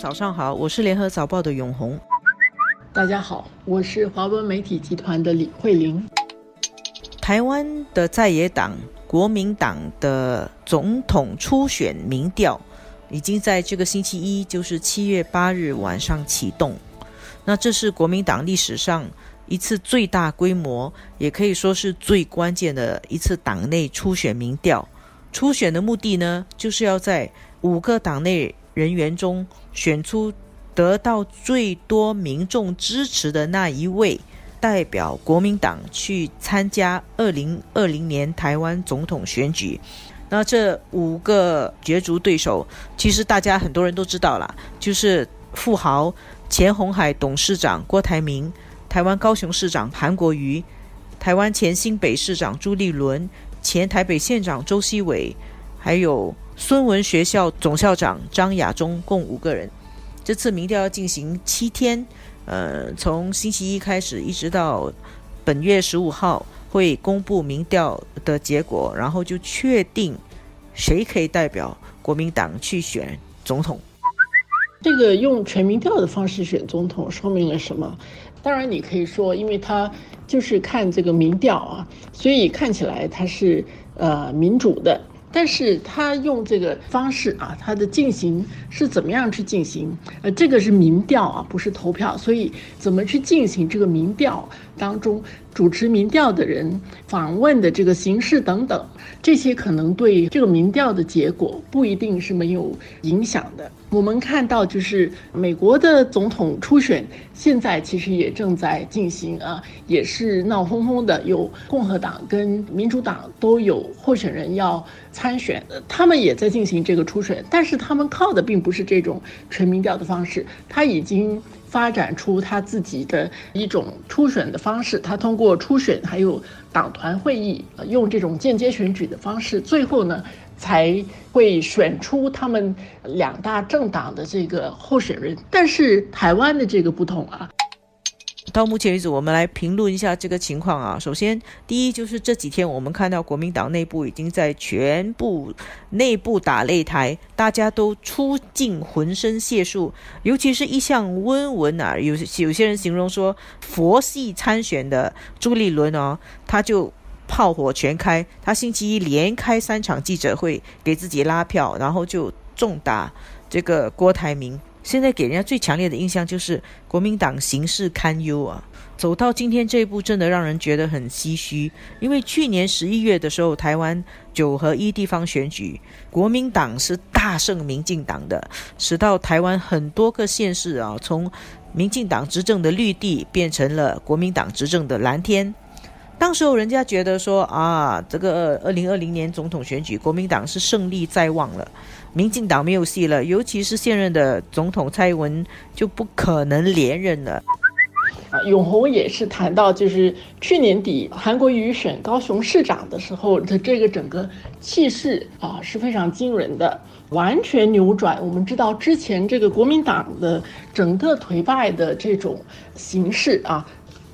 早上好，我是联合早报的永红。大家好，我是华文媒体集团的李慧玲。台湾的在野党国民党的总统初选民调，已经在这个星期一，就是七月八日晚上启动。那这是国民党历史上一次最大规模，也可以说是最关键的一次党内初选民调。初选的目的呢，就是要在五个党内人员中选出得到最多民众支持的那一位，代表国民党去参加二零二零年台湾总统选举。那这五个角逐对手，其实大家很多人都知道了，就是富豪前红海董事长郭台铭、台湾高雄市长韩国瑜、台湾前新北市长朱立伦。前台北县长周锡伟，还有孙文学校总校长张亚中，共五个人。这次民调要进行七天，呃，从星期一开始，一直到本月十五号会公布民调的结果，然后就确定谁可以代表国民党去选总统。这个用全民调的方式选总统，说明了什么？当然，你可以说，因为他就是看这个民调啊，所以看起来他是呃民主的。但是他用这个方式啊，他的进行是怎么样去进行？呃，这个是民调啊，不是投票，所以怎么去进行这个民调当中，主持民调的人访问的这个形式等等，这些可能对这个民调的结果不一定是没有影响的。我们看到，就是美国的总统初选现在其实也正在进行啊，也是闹哄哄的，有共和党跟民主党都有候选人要参选，他们也在进行这个初选，但是他们靠的并不是这种纯民调的方式，他已经发展出他自己的一种初选的方式，他通过初选还有党团会议，用这种间接选举的方式，最后呢。才会选出他们两大政党的这个候选人，但是台湾的这个不同啊。到目前为止，我们来评论一下这个情况啊。首先，第一就是这几天我们看到国民党内部已经在全部内部打擂台，大家都出尽浑身解数，尤其是一向温文啊，有有些人形容说佛系参选的朱立伦哦，他就。炮火全开，他星期一连开三场记者会，给自己拉票，然后就重打这个郭台铭。现在给人家最强烈的印象就是国民党形势堪忧啊！走到今天这一步，真的让人觉得很唏嘘。因为去年十一月的时候，台湾九合一地方选举，国民党是大胜民进党的，使到台湾很多个县市啊，从民进党执政的绿地变成了国民党执政的蓝天。当时候人家觉得说啊，这个二零二零年总统选举，国民党是胜利在望了，民进党没有戏了，尤其是现任的总统蔡英文就不可能连任了。啊，永红也是谈到，就是去年底韩国瑜选高雄市长的时候的这个整个气势啊是非常惊人的，完全扭转。我们知道之前这个国民党的整个颓败的这种形式啊。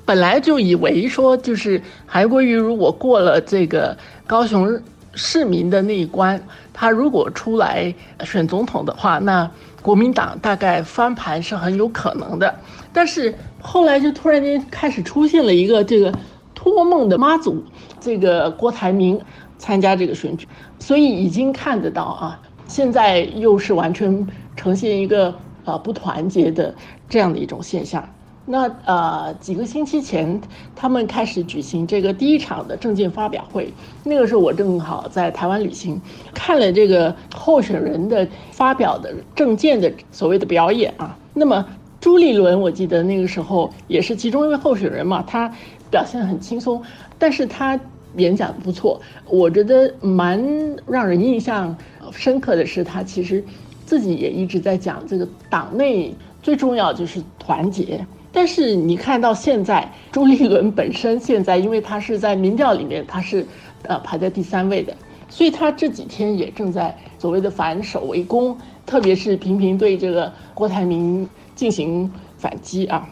本来就以为说，就是韩国瑜如果过了这个高雄市民的那一关，他如果出来选总统的话，那国民党大概翻盘是很有可能的。但是后来就突然间开始出现了一个这个托梦的妈祖，这个郭台铭参加这个选举，所以已经看得到啊，现在又是完全呈现一个啊不团结的这样的一种现象。那呃，几个星期前，他们开始举行这个第一场的证件发表会。那个时候我正好在台湾旅行，看了这个候选人的发表的证件的所谓的表演啊。那么朱立伦，我记得那个时候也是其中一位候选人嘛，他表现很轻松，但是他演讲不错。我觉得蛮让人印象深刻的是，他其实自己也一直在讲这个党内最重要就是团结。但是你看到现在，朱立伦本身现在，因为他是在民调里面，他是呃排在第三位的，所以他这几天也正在所谓的反守为攻，特别是频频对这个郭台铭进行反击啊。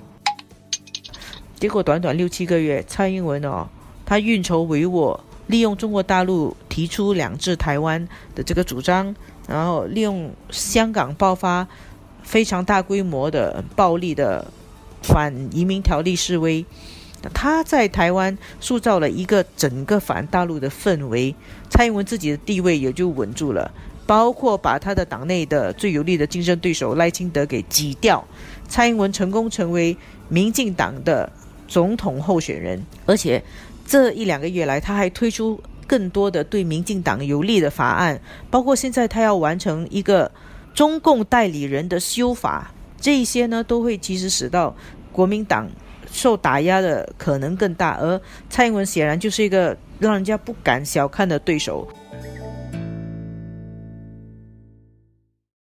结果短短六七个月，蔡英文哦，他运筹帷幄，利用中国大陆提出两制台湾的这个主张，然后利用香港爆发。非常大规模的暴力的反移民条例示威。他在台湾塑造了一个整个反大陆的氛围，蔡英文自己的地位也就稳住了，包括把他的党内的最有力的竞争对手赖清德给挤掉，蔡英文成功成为民进党的总统候选人，而且这一两个月来，他还推出更多的对民进党有利的法案，包括现在他要完成一个中共代理人的修法，这些呢都会其实使到国民党。受打压的可能更大，而蔡英文显然就是一个让人家不敢小看的对手。